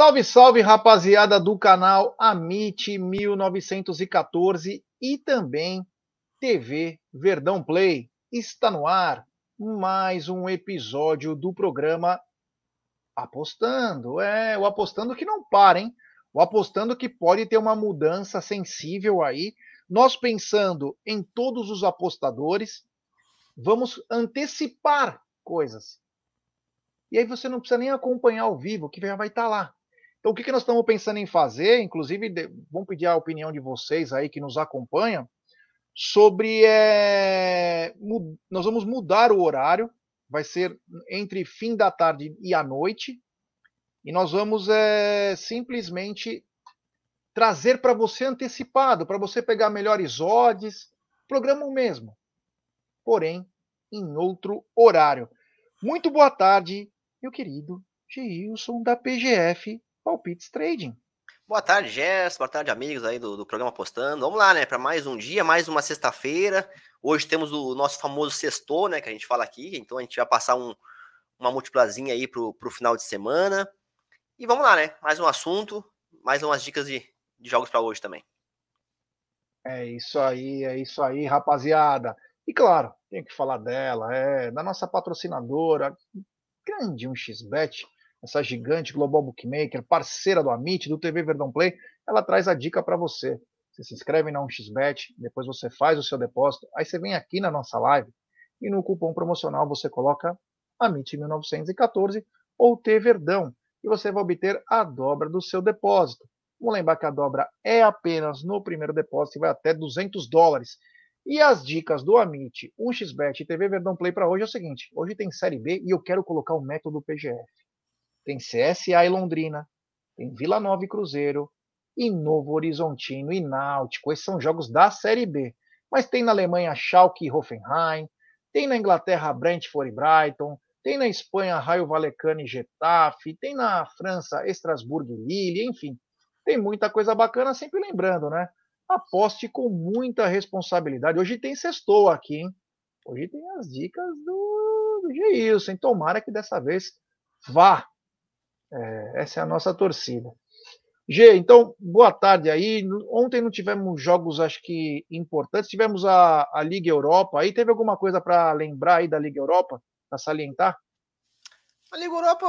Salve, salve, rapaziada do canal Amit 1914 e também TV Verdão Play. Está no ar mais um episódio do programa Apostando. É, o apostando que não para, hein? O apostando que pode ter uma mudança sensível aí. Nós pensando em todos os apostadores, vamos antecipar coisas. E aí você não precisa nem acompanhar ao vivo, que já vai estar lá. Então, o que, que nós estamos pensando em fazer? Inclusive, vamos pedir a opinião de vocês aí que nos acompanham sobre. É, nós vamos mudar o horário, vai ser entre fim da tarde e a noite, e nós vamos é, simplesmente trazer para você antecipado, para você pegar melhores odds, programa o mesmo, porém em outro horário. Muito boa tarde, meu querido Gilson da PGF Palpites Trading. Boa tarde, Gerson. Boa tarde, amigos aí do, do programa Apostando. Vamos lá, né? Para mais um dia, mais uma sexta-feira. Hoje temos o nosso famoso sextor, né? Que a gente fala aqui. Então a gente vai passar um, uma multiplazinha aí pro, pro final de semana. E vamos lá, né? Mais um assunto, mais umas dicas de, de jogos para hoje também. É isso aí, é isso aí, rapaziada. E claro, tem que falar dela, é da nossa patrocinadora, grande um xbet essa gigante global bookmaker, parceira do Amit, do TV Verdão Play, ela traz a dica para você. Você se inscreve na 1xBet, depois você faz o seu depósito, aí você vem aqui na nossa live e no cupom promocional você coloca AMIT1914 ou T Verdão e você vai obter a dobra do seu depósito. Vamos lembrar que a dobra é apenas no primeiro depósito e vai até 200 dólares. E as dicas do Amit, 1xBet e TV Verdão Play para hoje é o seguinte: hoje tem Série B e eu quero colocar o método PGF tem CSA e Londrina, tem Vila Nova e Cruzeiro, e Novo Horizontino e Náutico. Esses são jogos da Série B. Mas tem na Alemanha Schalke e Hoffenheim, tem na Inglaterra Brentford e Brighton, tem na Espanha Raio Vallecano e Getafe, tem na França Estrasburgo e Lille, enfim. Tem muita coisa bacana, sempre lembrando, né? Aposte com muita responsabilidade. Hoje tem sextou aqui, hein? Hoje tem as dicas do, do Geilson. Tomara que dessa vez vá é, essa é a nossa torcida. G, então, boa tarde aí. Ontem não tivemos jogos, acho que importantes. Tivemos a, a Liga Europa. Aí teve alguma coisa para lembrar aí da Liga Europa, para salientar? A Liga Europa,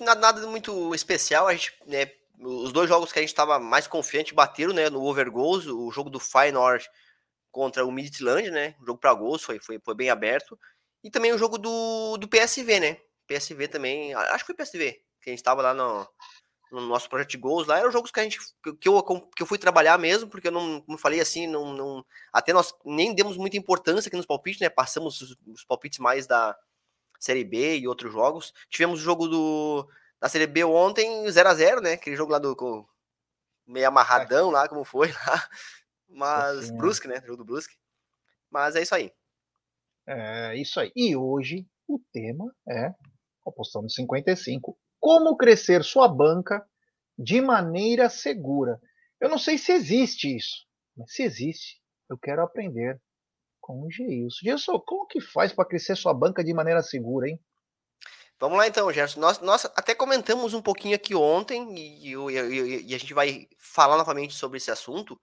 nada, nada muito especial. A gente, né, os dois jogos que a gente estava mais confiante bateram né, no Over Goals, o jogo do Feyenoord contra o Midtjylland, né? O jogo para gols foi, foi, foi bem aberto. E também o jogo do, do PSV, né? PSV também, acho que foi PSV, que a gente estava lá no, no, nosso projeto de gols lá, eram jogos que a gente que eu, que eu fui trabalhar mesmo, porque eu não, como falei assim, não, não até nós nem demos muita importância aqui nos palpites, né? Passamos os, os palpites mais da Série B e outros jogos. Tivemos o jogo do da Série B ontem, 0 a 0 né? Aquele jogo lá do com, meio amarradão lá, como foi lá. Mas assim, Brusque, né? Jogo do Brusque. Mas é isso aí. É isso aí. E hoje o tema é apostando 55 como crescer sua banca de maneira segura. Eu não sei se existe isso, mas se existe, eu quero aprender com o Geilson. Geilson, como que faz para crescer sua banca de maneira segura, hein? Vamos lá então, Gerson. Nós, nós até comentamos um pouquinho aqui ontem e, e, e a gente vai falar novamente sobre esse assunto,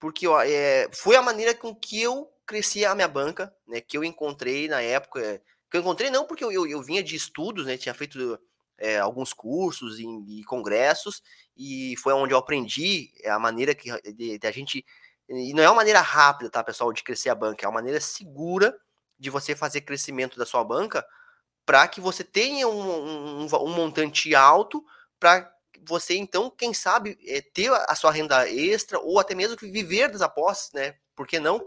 porque ó, é, foi a maneira com que eu cresci a minha banca, né? Que eu encontrei na época. Que eu encontrei não porque eu, eu, eu vinha de estudos, né? Tinha feito é, alguns cursos e, e, congressos, e foi onde eu aprendi a maneira que de, de, a gente. E não é uma maneira rápida, tá, pessoal, de crescer a banca, é uma maneira segura de você fazer crescimento da sua banca para que você tenha um, um, um montante alto para você, então, quem sabe, é, ter a sua renda extra ou até mesmo viver das apostas, né? Por que não?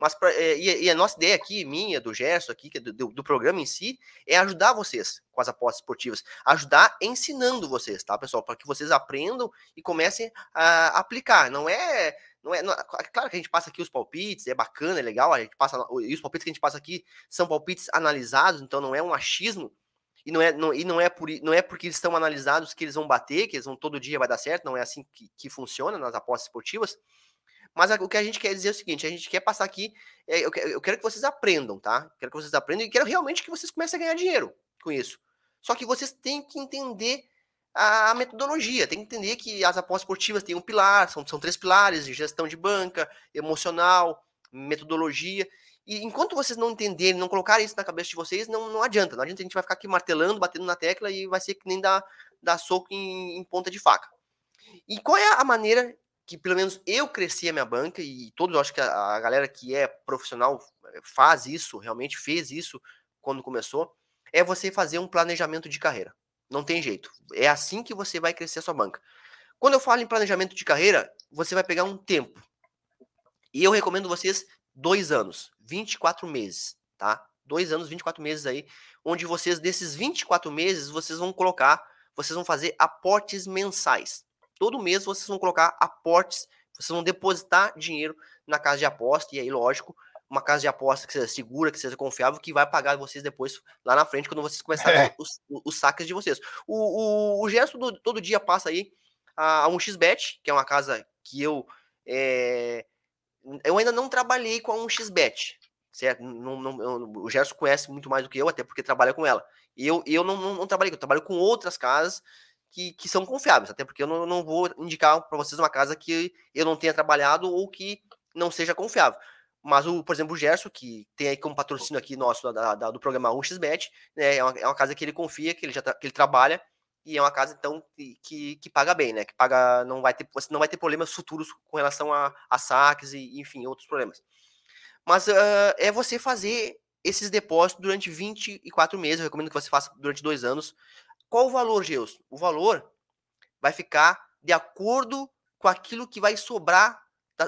Mas pra, é, e, a nossa ideia aqui, minha, do Gerson aqui, é do, do, do, programa em si, é ajudar vocês com as apostas esportivas. Ajudar ensinando vocês, tá, pessoal? Para que vocês aprendam e comecem a aplicar. Não é. Não é, não, é claro que a gente passa aqui os palpites, é bacana, é legal, a gente passa, e os palpites que a gente passa aqui são palpites analisados, então não é um achismo, e não é, não, e não é, por, não é porque eles estão analisados que eles vão bater, que eles vão todo dia vai dar certo, não é assim que, que funciona nas apostas esportivas. Mas o que a gente quer dizer é o seguinte: a gente quer passar aqui. É, eu, quero que vocês aprendam, tá? Quero que vocês aprendam e quero realmente que vocês comecem a ganhar dinheiro com isso. Só que vocês têm que entender a metodologia. Tem que entender que as apostas esportivas têm um pilar, são, são três pilares gestão de banca, emocional, metodologia. E enquanto vocês não entenderem, não colocarem isso na cabeça de vocês, não, não adianta. Não adianta a gente vai ficar aqui martelando, batendo na tecla e vai ser que nem dar, dar soco em, em ponta de faca. E qual é a maneira que, pelo menos, eu cresci a minha banca, e todos, acho que a, a galera que é profissional eh, faz isso, realmente fez isso quando começou, é você fazer um planejamento de carreira. Não tem jeito. É assim que você vai crescer a sua banca. Quando eu falo em planejamento de carreira, você vai pegar um tempo. E eu recomendo vocês dois anos, 24 meses, tá? Dois anos, 24 meses aí, onde vocês, desses 24 meses, vocês vão colocar, vocês vão fazer aportes mensais. Todo mês vocês vão colocar aportes, vocês vão depositar dinheiro na casa de aposta, e aí, lógico, uma casa de aposta que seja segura, que seja confiável, que vai pagar vocês depois lá na frente, quando vocês começarem é. os, os, saques de vocês. O, o, o Gerson todo, todo dia passa aí a, a 1xBet, que é uma casa que eu. É, eu ainda não trabalhei com a 1xBet, certo? Não, não, eu, o Gerson conhece muito mais do que eu, até porque trabalha com ela. Eu, eu não, não, não trabalhei, eu trabalho com outras casas que, que são confiáveis, até porque eu não, não vou indicar para vocês uma casa que eu não tenha trabalhado ou que não seja confiável. Mas, o, por exemplo, o Gerson, que tem aí como patrocínio aqui nosso da, da, do programa 1xBet, né, é, uma, é uma casa que ele confia, que ele já que ele trabalha, e é uma casa, então, que, que paga bem, né? Que paga, não vai ter, você não vai ter problemas futuros com relação a, a saques e, enfim, outros problemas. Mas uh, é você fazer esses depósitos durante 24 meses. Eu recomendo que você faça durante dois anos. Qual o valor, Geus? O valor vai ficar de acordo com aquilo que vai sobrar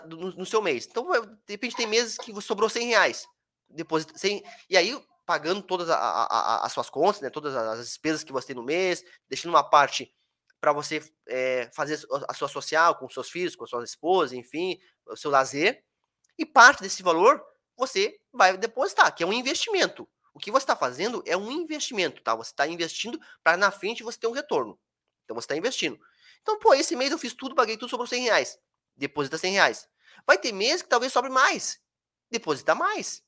no, seu mês. Então, de repente, tem meses que sobrou 100 reais. Depois, 100, e aí, pagando todas a, a, a, as suas contas, né, todas as despesas que você tem no mês, deixando uma parte para você é, fazer a sua social com seus filhos, com a sua esposa, enfim, o seu lazer. E parte desse valor você vai depositar, que é um investimento. O que você está fazendo é um investimento, tá? Você está investindo para na frente você ter um retorno. Então você está investindo. Então, pô, esse mês eu fiz tudo, paguei tudo, sobrou 100 reais deposita 100 reais. Vai ter meses que talvez sobre mais, deposita mais.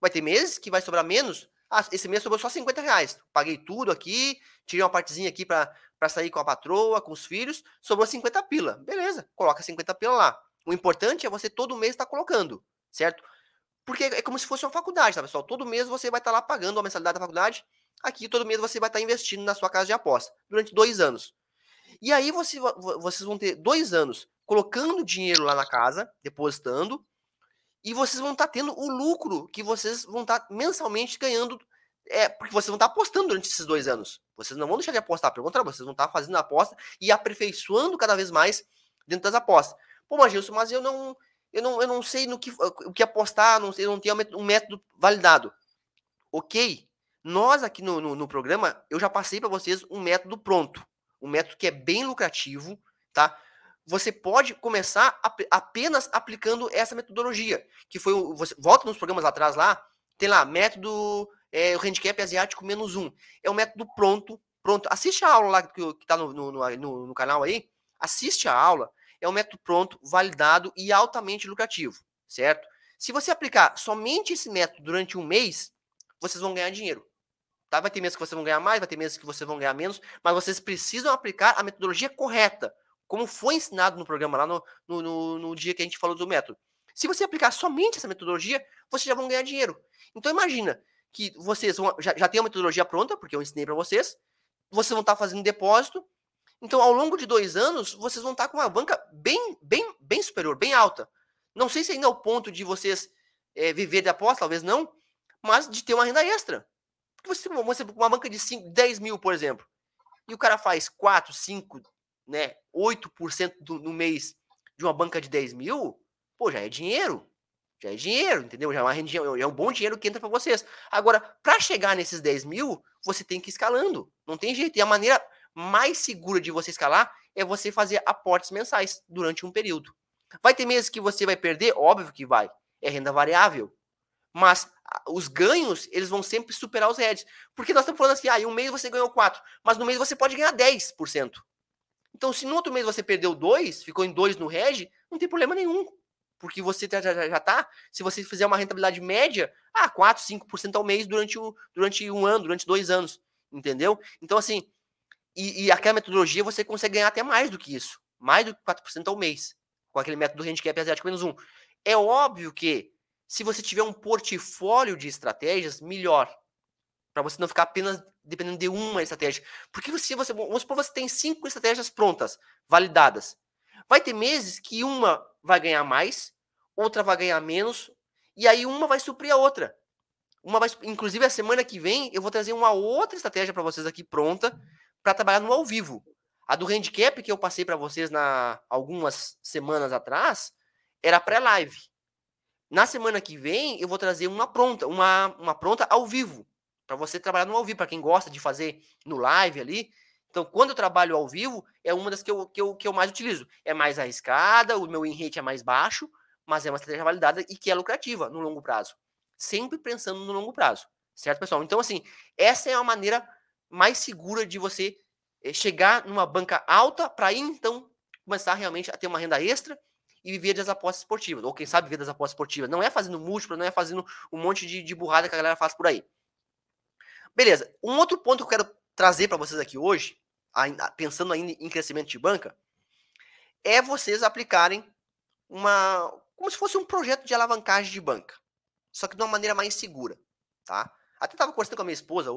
Vai ter meses que vai sobrar menos. Ah, esse mês sobrou só 50 reais. Paguei tudo aqui, tirei uma partezinha aqui para sair com a patroa, com os filhos, sobrou 50 pila. Beleza, coloca 50 pila lá. O importante é você todo mês estar tá colocando, certo? Porque é como se fosse uma faculdade, tá, pessoal? Todo mês você vai estar tá lá pagando a mensalidade da faculdade. Aqui, todo mês você vai estar tá investindo na sua casa de aposta durante dois anos. E aí você, vocês vão ter dois anos colocando dinheiro lá na casa, depositando, e vocês vão estar tá tendo o lucro que vocês vão estar tá mensalmente ganhando, é, porque vocês vão estar tá apostando durante esses dois anos. Vocês não vão deixar de apostar, pelo contrário, vocês vão estar fazendo a aposta e aperfeiçoando cada vez mais dentro das apostas. Pô, mas Gilson, mas eu não, eu não, eu não sei no que, o que apostar, não sei, não tenho um método validado. Ok, nós aqui no, no, no programa, eu já passei para vocês um método pronto, um método que é bem lucrativo, tá? você pode começar apenas aplicando essa metodologia, que foi o, você volta nos programas lá atrás lá, tem lá método é, o handicap asiático menos um, é um método pronto, pronto. Assiste a aula lá que, que tá no, no, no, no canal aí, assiste a aula, é um método pronto, validado e altamente lucrativo, certo? Se você aplicar somente esse método durante um mês, vocês vão ganhar dinheiro. Tá? Vai ter meses que vocês vão ganhar mais, vai ter meses que vocês vão ganhar menos, mas vocês precisam aplicar a metodologia correta como foi ensinado no programa lá no, no, no, no dia que a gente falou do método. Se você aplicar somente essa metodologia, vocês já vão ganhar dinheiro. Então imagina que vocês vão, já, já tem a metodologia pronta, porque eu ensinei para vocês, vocês vão estar tá fazendo depósito. Então, ao longo de dois anos, vocês vão estar com uma banca bem, bem, bem superior, bem alta. Não sei se ainda é o ponto de vocês é, viver de aposta, talvez não, mas de ter uma renda extra. Porque você, você uma banca de 5, 10 mil, por exemplo, e o cara faz 4, 5, né, 8% do, no mês de uma banca de 10 mil, pô, já é dinheiro. Já é dinheiro, entendeu? Já é, uma rendinha, é um bom dinheiro que entra para vocês. Agora, para chegar nesses 10 mil, você tem que ir escalando. Não tem jeito. E a maneira mais segura de você escalar é você fazer aportes mensais durante um período. Vai ter meses que você vai perder? Óbvio que vai. É renda variável. Mas os ganhos, eles vão sempre superar os heads. Porque nós estamos falando assim, ah, em um mês você ganhou 4, mas no mês você pode ganhar 10%. Então, se no outro mês você perdeu dois, ficou em dois no reg, não tem problema nenhum. Porque você já, já, já tá. Se você fizer uma rentabilidade média, ah, 4, 5% ao mês durante, o, durante um ano, durante dois anos. Entendeu? Então, assim, E, e aquela metodologia você consegue ganhar até mais do que isso. Mais do que 4% ao mês. Com aquele método handicap asiático menos um. É óbvio que se você tiver um portfólio de estratégias, melhor. Para você não ficar apenas dependendo de uma estratégia. Porque se você, vamos supor, você tem cinco estratégias prontas, validadas. Vai ter meses que uma vai ganhar mais, outra vai ganhar menos, e aí uma vai suprir a outra. Uma vai, inclusive a semana que vem eu vou trazer uma outra estratégia para vocês aqui pronta para trabalhar no ao vivo. A do handicap que eu passei para vocês na algumas semanas atrás era pré-live. Na semana que vem eu vou trazer uma pronta, uma, uma pronta ao vivo para você trabalhar no ao vivo, para quem gosta de fazer no live ali. Então, quando eu trabalho ao vivo, é uma das que eu, que eu, que eu mais utilizo. É mais arriscada, o meu in rate é mais baixo, mas é uma estratégia validada e que é lucrativa no longo prazo. Sempre pensando no longo prazo. Certo, pessoal? Então, assim, essa é a maneira mais segura de você eh, chegar numa banca alta para então, começar realmente a ter uma renda extra e viver das apostas esportivas. Ou quem sabe viver das apostas esportivas. Não é fazendo múltiplo, não é fazendo um monte de, de burrada que a galera faz por aí. Beleza. Um outro ponto que eu quero trazer para vocês aqui hoje, pensando ainda em crescimento de banca, é vocês aplicarem uma. como se fosse um projeto de alavancagem de banca. Só que de uma maneira mais segura. Tá? Até estava conversando com a minha esposa,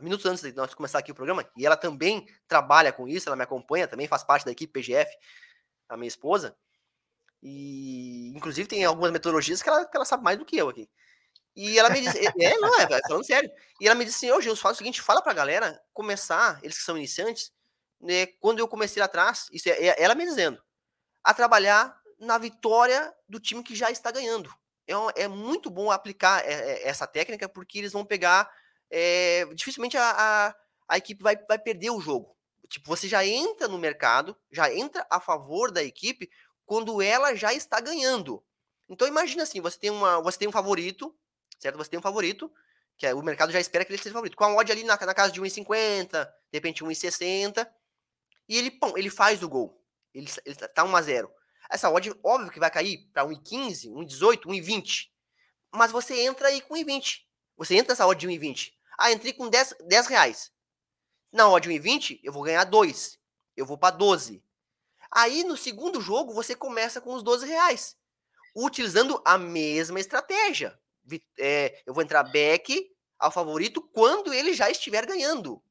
minutos antes de nós começar aqui o programa, e ela também trabalha com isso, ela me acompanha, também faz parte da equipe PGF, a minha esposa. E, inclusive, tem algumas metodologias que ela, que ela sabe mais do que eu aqui. E ela me disse, é, não, é, falando sério. E ela me disse assim, ô Gilson, faz o seguinte, fala pra galera começar, eles que são iniciantes, né, quando eu comecei lá atrás, isso é, é ela me dizendo, a trabalhar na vitória do time que já está ganhando. É, é muito bom aplicar é, é, essa técnica, porque eles vão pegar, é, dificilmente a, a, a, equipe vai, vai perder o jogo. Tipo, você já entra no mercado, já entra a favor da equipe, quando ela já está ganhando. Então imagina assim, você tem, uma, você tem um favorito, certo? Você tem um favorito, que é, o mercado já espera que ele seja favorito. Com a odd ali na, na casa de 1,50, de repente 1,60, e ele, pum, ele faz o gol. Ele, ele tá 1 a 0. Essa odd, óbvio que vai cair para 1,15, 1,18, 1,20. Mas você entra aí com 1,20. Você entra nessa odd de 1,20. Ah, entrei com 10, 10 reais. Na odd 1,20, eu vou ganhar 2. Eu vou para 12. Aí, no segundo jogo, você começa com os 12 reais. Utilizando a mesma estratégia é, eu vou entrar back ao favorito quando ele já estiver ganhando.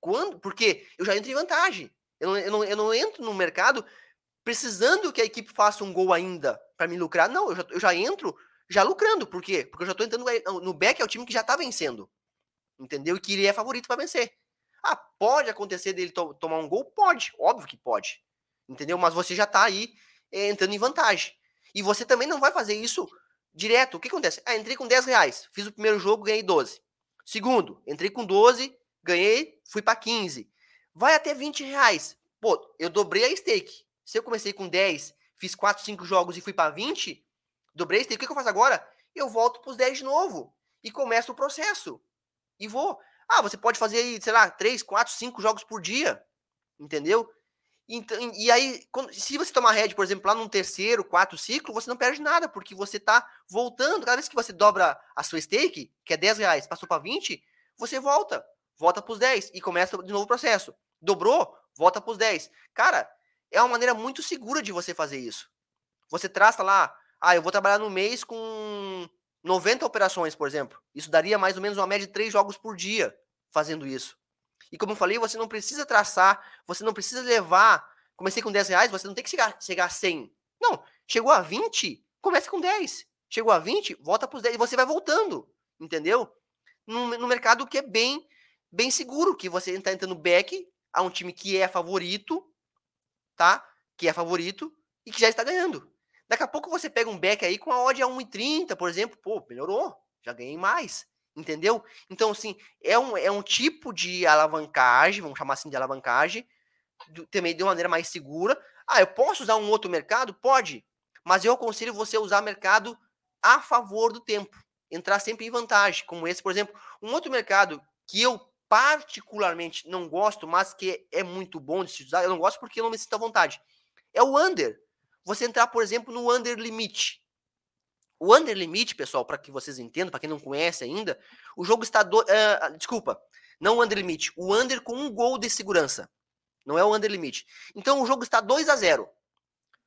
Quando? Porque eu já entro em vantagem. Eu não, eu não, eu não entro no mercado precisando que a equipe faça um gol ainda para me lucrar. Não, eu já, eu já entro já lucrando. Por quê? Porque eu já estou entrando no back, é o time que já está vencendo. Entendeu? E que ele é favorito para vencer. Ah, pode acontecer dele to tomar um gol? Pode, óbvio que pode. Entendeu? Mas você já está aí é, entrando em vantagem. E você também não vai fazer isso direto, o que acontece? Ah, entrei com 10 reais, fiz o primeiro jogo, ganhei 12. Segundo, entrei com 12, ganhei, fui para 15. Vai até 20 reais. Pô, eu dobrei a stake. Se eu comecei com 10, fiz 4, 5 jogos e fui para 20, a stake. O que, que eu faço agora? Eu volto para os 10 de novo e começo o processo. E vou. Ah, você pode fazer aí, sei lá, 3, 4, 5 jogos por dia. Entendeu? Então, e aí, quando, se você tomar head, por exemplo, lá num terceiro, quarto ciclo, você não perde nada, porque você está voltando. Cada vez que você dobra a sua stake, que é 10 reais, passou para 20, você volta. Volta para os 10 e começa de novo o processo. Dobrou, volta para os 10. Cara, é uma maneira muito segura de você fazer isso. Você traça lá, ah, eu vou trabalhar no mês com 90 operações, por exemplo. Isso daria mais ou menos uma média de 3 jogos por dia fazendo isso. E como eu falei, você não precisa traçar, você não precisa levar. Comecei com 10 reais, você não tem que chegar, chegar a 100. Não, chegou a 20, comece com 10. Chegou a 20, volta para os 10 e você vai voltando, entendeu? No, no mercado que é bem, bem seguro, que você está entrando back a um time que é favorito, tá? Que é favorito e que já está ganhando. Daqui a pouco você pega um back aí com a odd a 1,30, por exemplo, pô, melhorou, já ganhei mais. Entendeu? Então, assim, é um, é um tipo de alavancagem, vamos chamar assim de alavancagem, do, também de uma maneira mais segura. Ah, eu posso usar um outro mercado? Pode. Mas eu aconselho você usar mercado a favor do tempo. Entrar sempre em vantagem, como esse, por exemplo. Um outro mercado que eu particularmente não gosto, mas que é muito bom de se usar, eu não gosto porque eu não me sinto à vontade. É o under. Você entrar, por exemplo, no under limite. O under limit, pessoal, para que vocês entendam, para quem não conhece ainda, o jogo está do, uh, desculpa, Não o under limite. O under com um gol de segurança. Não é o under limite. Então o jogo está 2 a 0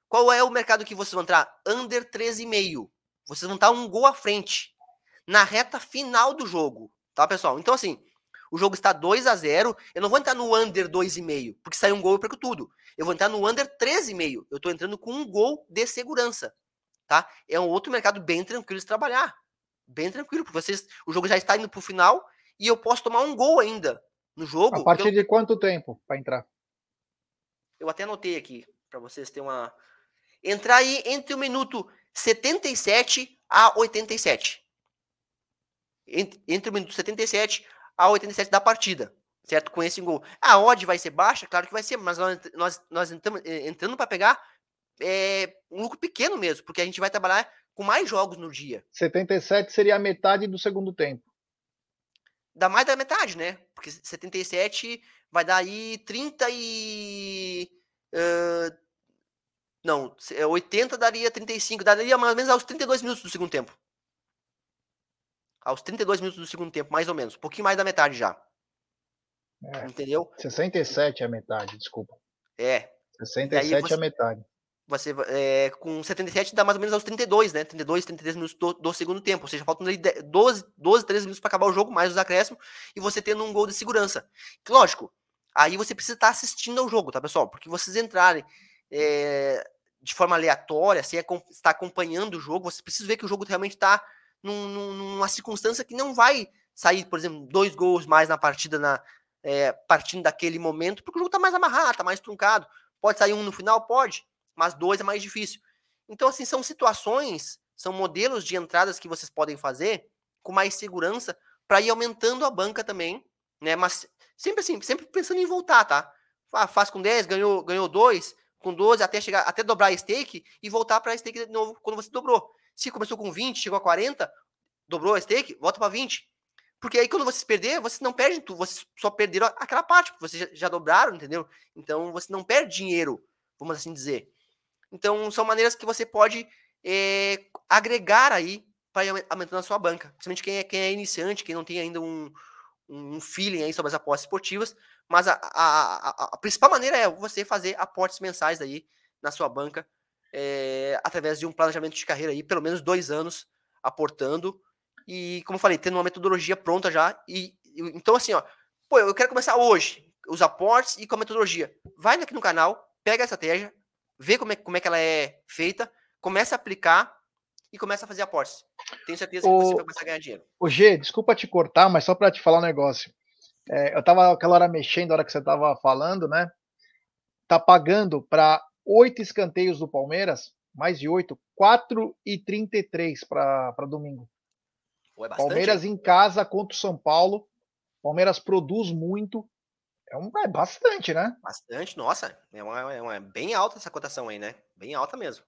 Qual é o mercado que vocês vão entrar? Under 13,5. Vocês vão estar um gol à frente. Na reta final do jogo. Tá, pessoal? Então, assim, o jogo está 2 a 0 Eu não vou entrar no under 2,5, porque sai um gol eu perco tudo. Eu vou entrar no under 13,5. Eu estou entrando com um gol de segurança. Tá? É um outro mercado bem tranquilo de trabalhar. Bem tranquilo, porque vocês, o jogo já está indo para o final e eu posso tomar um gol ainda no jogo. A partir eu, de quanto tempo para entrar? Eu até anotei aqui, para vocês terem uma. Entrar aí entre o minuto 77 a 87. Entre, entre o minuto 77 a 87 da partida, certo? Com esse gol. A odd vai ser baixa? Claro que vai ser, mas nós, nós, nós entramos, eh, entrando para pegar é, um lucro pequeno mesmo, porque a gente vai trabalhar com mais jogos no dia. 77 seria a metade do segundo tempo. Dá mais da metade, né? Porque 77 vai dar aí 30 e. Uh, não, 80 daria 35, daria mais ou menos aos 32 minutos do segundo tempo aos 32 minutos do segundo tempo, mais ou menos. Um pouquinho mais da metade já. É, Entendeu? 67 é a metade, desculpa. É. 67 você, é a metade. Você, é, com 77 dá mais ou menos aos 32, né? 32, 33 minutos do, do segundo tempo. Ou seja, faltam 12, 12 13 minutos para acabar o jogo, mais os acréscimos, e você tendo um gol de segurança. Lógico, aí você precisa estar assistindo ao jogo, tá, pessoal? Porque vocês entrarem é, de forma aleatória, sem estar acompanhando o jogo, você precisa ver que o jogo realmente está num, numa circunstância que não vai sair, por exemplo, dois gols mais na partida, na, é, partindo daquele momento, porque o jogo tá mais amarrado, tá mais truncado. Pode sair um no final? Pode, mas dois é mais difícil. Então, assim, são situações, são modelos de entradas que vocês podem fazer com mais segurança para ir aumentando a banca também, né? Mas sempre assim, sempre pensando em voltar, tá? Ah, faz com 10, ganhou, ganhou 2, com 12, até chegar, até dobrar a stake e voltar para a stake de novo quando você dobrou. Se começou com 20, chegou a 40, dobrou a stake, volta para 20. Porque aí quando vocês perderem, vocês não perdem tudo, vocês só perderam aquela parte, porque vocês já, dobraram, entendeu? Então você não perde dinheiro, vamos assim dizer. Então são maneiras que você pode é, agregar aí para ir aumentando a sua banca. Principalmente quem é, quem é iniciante, quem não tem ainda um, um feeling aí sobre as apostas esportivas. Mas a, a, a, a principal maneira é você fazer aportes mensais aí na sua banca é, através de um planejamento de carreira aí, pelo menos dois anos aportando. E, como eu falei, tendo uma metodologia pronta já. E, então, assim, ó, pô, eu quero começar hoje, os aportes e com a metodologia. Vai aqui no canal, pega a estratégia, vê como é, como é que ela é feita, começa a aplicar e começa a fazer aportes. Tenho certeza que o, você vai começar a ganhar dinheiro. O G, desculpa te cortar, mas só para te falar um negócio. É, eu tava aquela hora mexendo, a hora que você tava falando, né? Tá pagando para oito escanteios do Palmeiras, mais de oito, 4,33 para domingo. É Palmeiras hein? em casa contra o São Paulo. Palmeiras produz muito. É, um, é bastante, né? Bastante, nossa. É, uma, é, uma, é bem alta essa cotação aí, né? Bem alta mesmo.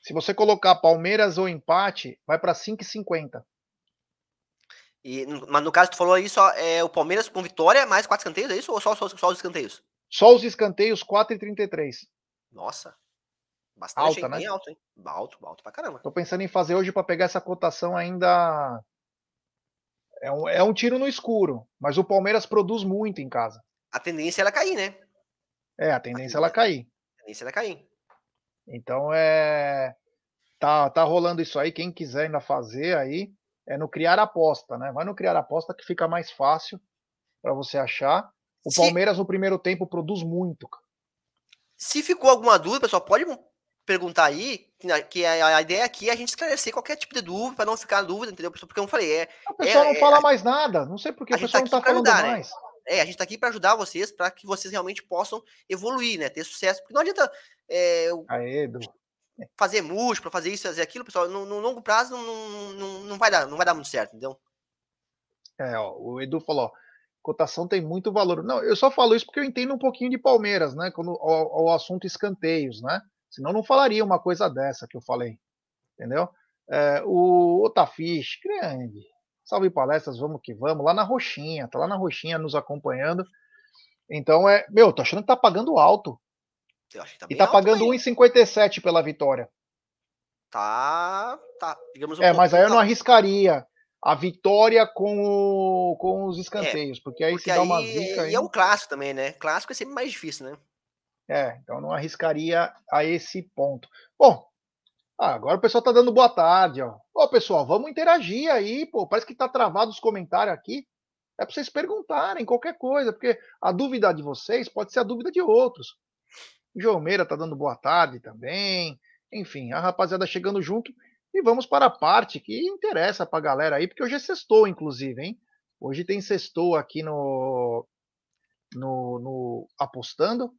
Se você colocar Palmeiras ou empate, vai para 5,50. E, mas no caso, tu falou aí só é, o Palmeiras com vitória mais quatro escanteios, é isso? Ou só, só, só os escanteios? Só os escanteios, 4,33. Nossa. Bastante, Alta, hein? né? Alto, hein? Alto, alto pra caramba. Tô pensando em fazer hoje para pegar essa cotação ainda. É um, é um tiro no escuro, mas o Palmeiras produz muito em casa. A tendência é ela cair, né? É, a tendência é ela cair. A tendência é ela cair. Então é. Tá, tá rolando isso aí. Quem quiser ainda fazer aí, é no criar aposta, né? Vai no criar aposta que fica mais fácil para você achar. O. Palmeiras no primeiro tempo produz muito, cara. Se ficou alguma dúvida, pessoal, pode perguntar aí, que a, ideia aqui é a gente esclarecer qualquer tipo de dúvida, para não ficar dúvida, entendeu? Porque eu falei, é. O pessoal é, não fala é, mais nada, não sei porque o pessoal tá não tá falando ajudar, né? mais. Né? É, a gente tá aqui para ajudar vocês, para que vocês realmente possam evoluir, né? Ter sucesso. Porque não adianta é, Aê, fazer múltiplo, fazer isso, fazer aquilo, pessoal, no, no longo prazo não, não, não, vai dar, não vai dar muito certo, entendeu? É, ó, o Edu falou, cotação tem muito valor. Não, eu só falo isso porque eu entendo um pouquinho de Palmeiras, né? Quando o, assunto escanteios, né? Senão não falaria uma coisa dessa que eu falei, entendeu? É, o Otafish, grande. Salve palestras, vamos que vamos. Lá na Roxinha, tá lá na Roxinha nos acompanhando. Então é, meu, tô achando que tá pagando alto. Tá e tá pagando 1,57 pela vitória. Tá, tá, digamos um É, mas aí eu não arriscaria a vitória com, o, com os é, escanteios, é, porque aí porque se dá uma zica. E é o clássico também, né? Clássico é sempre mais difícil, né? É, então não arriscaria a esse ponto. Bom, ah, agora o pessoal tá dando boa tarde, ó. Ô, pessoal, vamos interagir aí, pô. Parece que tá travado os comentários aqui. É para vocês perguntarem qualquer coisa, porque a dúvida de vocês pode ser a dúvida de outros. O João Meira tá dando boa tarde também. Enfim, a rapaziada chegando junto. E vamos para a parte que interessa para a galera aí, porque hoje é sextou, inclusive, hein? Hoje tem sextou aqui no, no, no Apostando.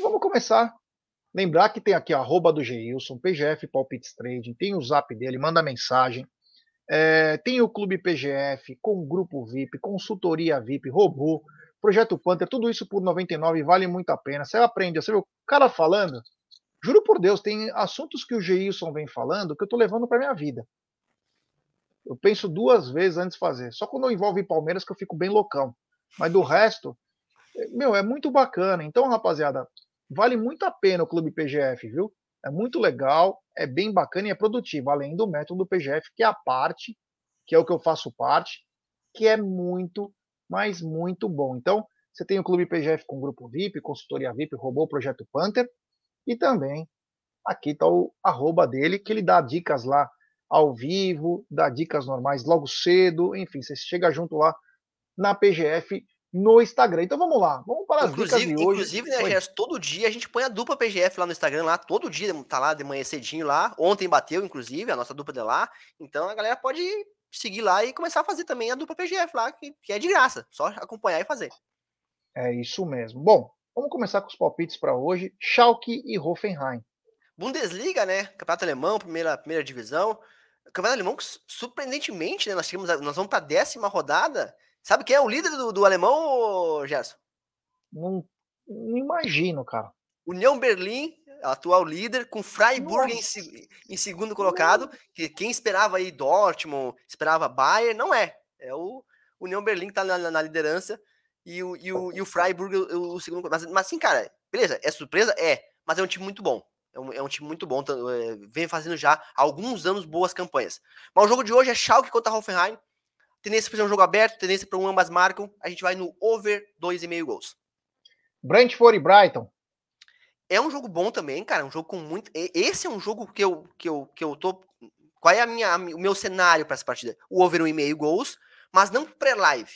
Vamos começar. Lembrar que tem aqui a arroba do Geilson, PGF Palpites Trading, tem o zap dele, manda mensagem. É, tem o Clube PGF, com grupo VIP, consultoria VIP, robô, Projeto Panther, tudo isso por 99 vale muito a pena. Você aprende, você vê o cara falando, Juro por Deus, tem assuntos que o Geilson vem falando que eu estou levando para minha vida. Eu penso duas vezes antes de fazer. Só quando envolve Palmeiras que eu fico bem loucão. Mas do resto, meu, é muito bacana. Então, rapaziada, vale muito a pena o Clube PGF, viu? É muito legal, é bem bacana e é produtivo, além do método PGF, que é a parte, que é o que eu faço parte, que é muito, mas muito bom. Então, você tem o Clube PGF com grupo VIP, consultoria VIP, robô Projeto Panther, e também aqui está o arroba dele, que ele dá dicas lá ao vivo, dá dicas normais logo cedo, enfim, você chega junto lá na PGF no Instagram. Então vamos lá, vamos para as inclusive, dicas de hoje. Inclusive, né, Gerson, todo dia a gente põe a dupla PGF lá no Instagram, lá, todo dia tá lá de manhã cedinho lá. Ontem bateu, inclusive, a nossa dupla de lá. Então a galera pode seguir lá e começar a fazer também a dupla PGF lá, que, que é de graça, só acompanhar e fazer. É isso mesmo. Bom, Vamos começar com os palpites para hoje. Schalke e Hoffenheim. Bundesliga, né? Campeonato alemão, primeira, primeira divisão. Campeonato alemão, surpreendentemente, né? Nós, tínhamos, nós vamos para a décima rodada. Sabe quem é o líder do, do alemão, Gerson? Não, não, imagino, cara. União Berlim, atual líder, com Freiburg em, em, segundo colocado. Que quem esperava aí Dortmund, esperava Bayern, não é. É o União Berlim que está na, na liderança e o, e o, e o Freiburg o, o segundo. Mas, mas assim, cara, beleza, é surpresa? É, mas é um time muito bom. É um, é um time muito bom, é, vem fazendo já há alguns anos boas campanhas. Mas o jogo de hoje é Schalke contra Hoffenheim. Tendência para ser um jogo aberto, tendência para um ambas marcam. A gente vai no over 2,5 gols. Brentford e Brighton. É um jogo bom também, cara. Um jogo com muito. Esse é um jogo que eu, que eu, que eu tô. Qual é a minha, o meu cenário para essa partida? O over 1,5 gols, mas não pro pré-live.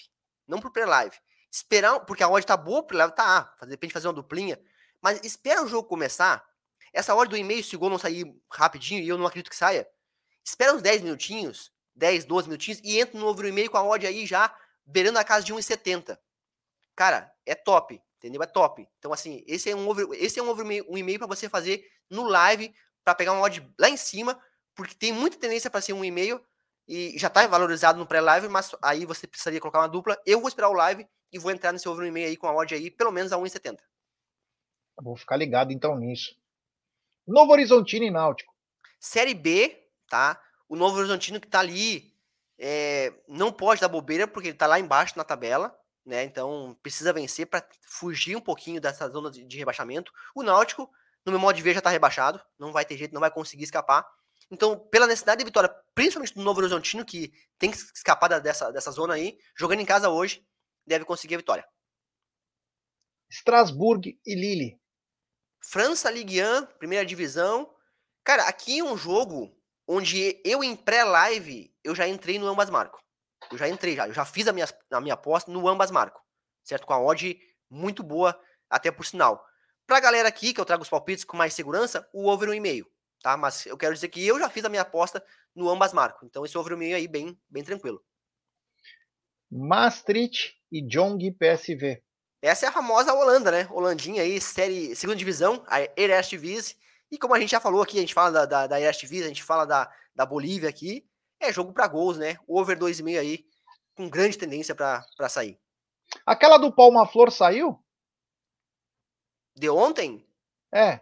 Não pro pré-live esperar, porque a odd tá boa pro Léo, tá, de repente fazer uma duplinha, mas espera o jogo começar, essa odd do e-mail, se o gol não sair rapidinho, e eu não acredito que saia, espera uns 10 minutinhos, 10, 12 minutinhos, e entra no over e-mail com a odd aí já beirando a casa de 1,70. Cara, é top, entendeu? É top. Então, assim, esse é um over, esse é um, over, um e-mail para você fazer no live, para pegar uma odd lá em cima, porque tem muita tendência para ser um e-mail, e já tá valorizado no pré-live, mas aí você precisaria colocar uma dupla. Eu vou esperar o live e vou entrar nesse over no e-mail aí com a odd aí, pelo menos a 1,70. Vou ficar ligado então nisso. Novo Horizontino e Náutico. Série B, tá? O Novo Horizontino que tá ali é, não pode dar bobeira porque ele tá lá embaixo na tabela, né? Então precisa vencer para fugir um pouquinho dessa zona de, de, rebaixamento. O Náutico, no meu modo de ver, já tá rebaixado, não vai ter jeito, não vai conseguir escapar. Então, pela necessidade de vitória, principalmente do Novo Horizontino, que tem que escapar dessa, dessa zona aí, jogando em casa hoje, deve conseguir a vitória. Strasbourg e Lille. França Ligue 1, primeira divisão. Cara, aqui é um jogo onde eu em pré-live eu já entrei no ambas marco. Eu já entrei já, eu já fiz a minha, a minha aposta no ambas marco, certo? Com a odd muito boa, até por sinal. Pra galera aqui, que eu trago os palpites com mais segurança, o over 1,5, tá? Mas eu quero dizer que eu já fiz a minha aposta no ambas marco. Então esse over 1,5 aí bem, bem tranquilo. Maastricht e Jong PSV. Essa é a famosa Holanda, né? Holandinha aí, série segunda divisão, a Eredivisie. E como a gente já falou aqui, a gente fala da, da, da Eredivisie, a gente fala da, da Bolívia aqui, é jogo para gols, né? Over 2,5 aí, com grande tendência para sair. Aquela do Palma Flor saiu? De ontem? É.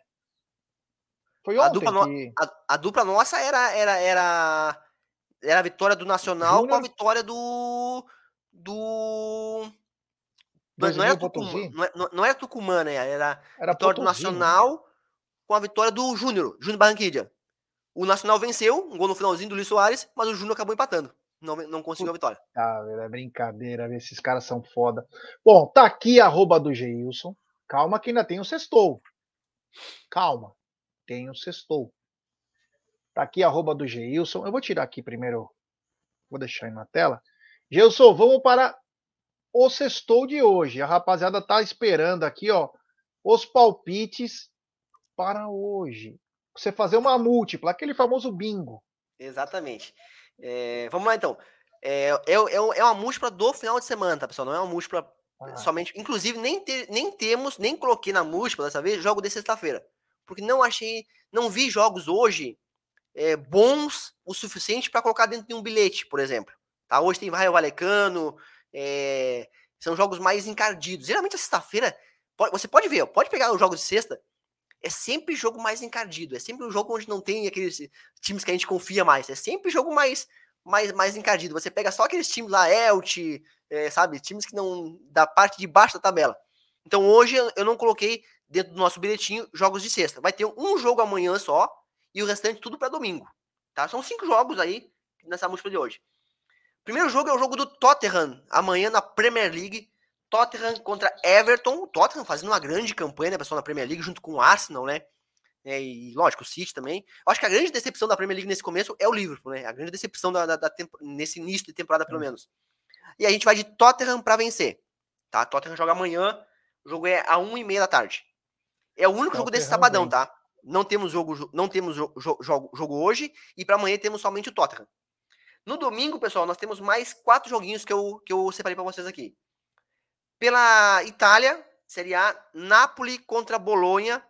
Foi ontem a dupla, no... que... a, a, dupla nossa era, era, era, era a vitória do Nacional com a vitória do do. Não, não, era Tucumã, não, é, não, era Tucumã, né? Era, era vitória do né? Nacional com a vitória do Júnior, Júnior Barranquilla. O Nacional venceu, um gol no finalzinho do Luiz Soares, mas o Júnior acabou empatando. não, não conseguiu a vitória. Ah, é brincadeira, esses caras são foda. Bom, tá aqui a arroba do Geilson. Calma que ainda tem o sextou. Calma, tem o sextou. Tá aqui a arroba do Geilson. Eu vou tirar aqui primeiro, vou deixar aí na tela. Geilson, vamos para o sextou de hoje. A rapaziada tá esperando aqui, ó, os palpites para hoje. Você fazer uma múltipla, aquele famoso bingo. Exatamente. É, vamos lá então. É, é, é, é uma múltipla do final de semana, tá, pessoal? Não é uma múltipla ah. somente. Inclusive, nem, te, nem temos, nem coloquei na múltipla dessa vez jogo de sexta-feira. Porque não achei. Não vi jogos hoje é, bons o suficiente para colocar dentro de um bilhete, por exemplo. Tá? Hoje tem Raio Valecano. É, são jogos mais encardidos. Geralmente a sexta-feira. Você pode ver, pode pegar os jogos de sexta é sempre jogo mais encardido, é sempre um jogo onde não tem aqueles times que a gente confia mais, é sempre jogo mais mais, mais encardido. Você pega só aqueles times lá, Elt, é, sabe, times que não da parte de baixo da tabela. Então hoje eu não coloquei dentro do nosso bilhetinho jogos de sexta. Vai ter um jogo amanhã só e o restante tudo para domingo, tá? São cinco jogos aí nessa múltipla de hoje. Primeiro jogo é o jogo do Tottenham amanhã na Premier League Tottenham contra Everton. O Tottenham fazendo uma grande campanha, né, pessoal, na Premier League, junto com o Arsenal, né? É, e lógico, o City também. Eu acho que a grande decepção da Premier League nesse começo é o Liverpool, né? A grande decepção da, da, da tempo, nesse início de temporada, pelo menos. E a gente vai de Tottenham para vencer. Tá? Tottenham joga amanhã. O jogo é a 1h30 da tarde. É o único Tottenham jogo desse sabadão, tá? Não temos jogo, não temos jogo, jogo, jogo hoje. E para amanhã temos somente o Tottenham. No domingo, pessoal, nós temos mais quatro joguinhos que eu, que eu separei para vocês aqui. Pela Itália, Série A, Napoli contra Bolonha.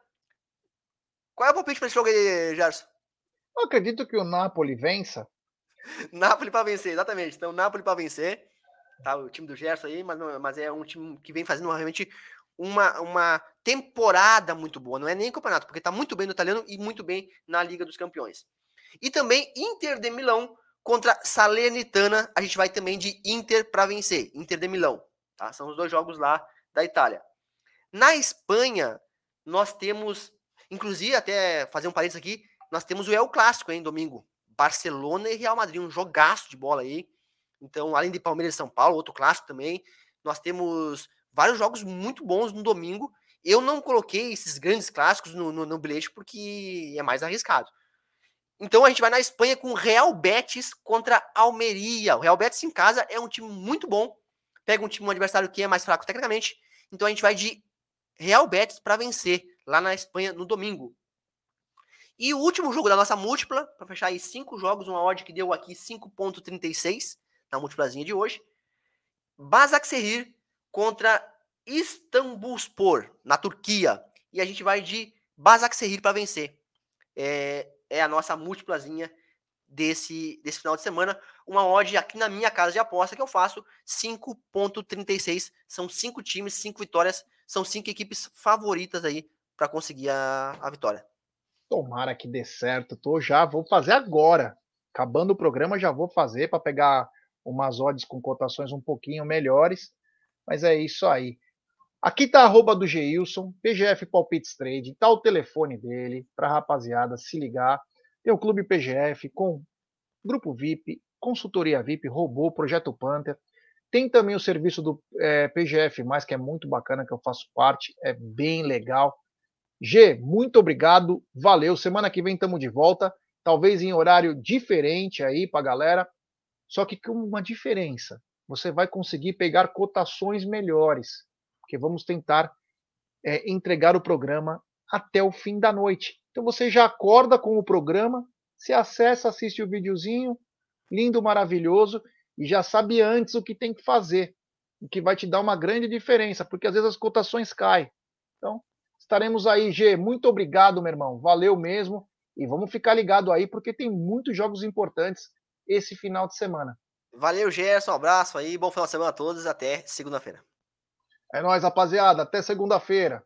Qual é o palpite para esse jogo aí, Gerson? Eu acredito que o Napoli vença. Napoli para vencer, exatamente. Então, Napoli para vencer. Tá, o time do Gerson aí, mas, mas é um time que vem fazendo realmente uma, uma temporada muito boa. Não é nem campeonato, porque está muito bem no italiano e muito bem na Liga dos Campeões. E também Inter de Milão contra Salernitana. A gente vai também de Inter para vencer. Inter de Milão. Tá? São os dois jogos lá da Itália. Na Espanha, nós temos, inclusive, até fazer um parênteses aqui, nós temos o El Clássico, hein, domingo. Barcelona e Real Madrid, um jogaço de bola aí. Então, além de Palmeiras e São Paulo, outro clássico também. Nós temos vários jogos muito bons no domingo. Eu não coloquei esses grandes clássicos no, no, no bilhete porque é mais arriscado. Então a gente vai na Espanha com o Real Betis contra Almeria. O Real Betis em casa é um time muito bom pega um time um adversário que é mais fraco tecnicamente. Então a gente vai de Real Betis para vencer lá na Espanha no domingo. E o último jogo da nossa múltipla, para fechar aí cinco jogos, uma odd que deu aqui 5.36 na múltiplazinha de hoje. Basaksehir contra Istanbulspor, na Turquia. E a gente vai de Basaksehir para vencer. É, é a nossa múltiplazinha desse, desse final de semana. Uma odd aqui na minha casa de aposta que eu faço 5.36. São cinco times, cinco vitórias. São cinco equipes favoritas aí para conseguir a, a vitória. Tomara que dê certo. Tô já, vou fazer agora. Acabando o programa, já vou fazer para pegar umas odds com cotações um pouquinho melhores. Mas é isso aí. Aqui tá a arroba do Geilson, PGF Palpites Trade, tá o telefone dele para rapaziada se ligar. Tem o Clube PGF com Grupo VIP, Consultoria VIP, Robô, Projeto Panther. Tem também o serviço do é, PGF, que é muito bacana, que eu faço parte, é bem legal. G, muito obrigado, valeu. Semana que vem estamos de volta, talvez em horário diferente aí para galera, só que com uma diferença. Você vai conseguir pegar cotações melhores, porque vamos tentar é, entregar o programa até o fim da noite. Então você já acorda com o programa, se acessa, assiste o videozinho, lindo, maravilhoso, e já sabe antes o que tem que fazer, o que vai te dar uma grande diferença, porque às vezes as cotações caem. Então, estaremos aí, G. Muito obrigado, meu irmão. Valeu mesmo. E vamos ficar ligado aí, porque tem muitos jogos importantes esse final de semana. Valeu, Gerson. Um abraço aí. Bom final de semana a todos. Até segunda-feira. É nóis, rapaziada. Até segunda-feira.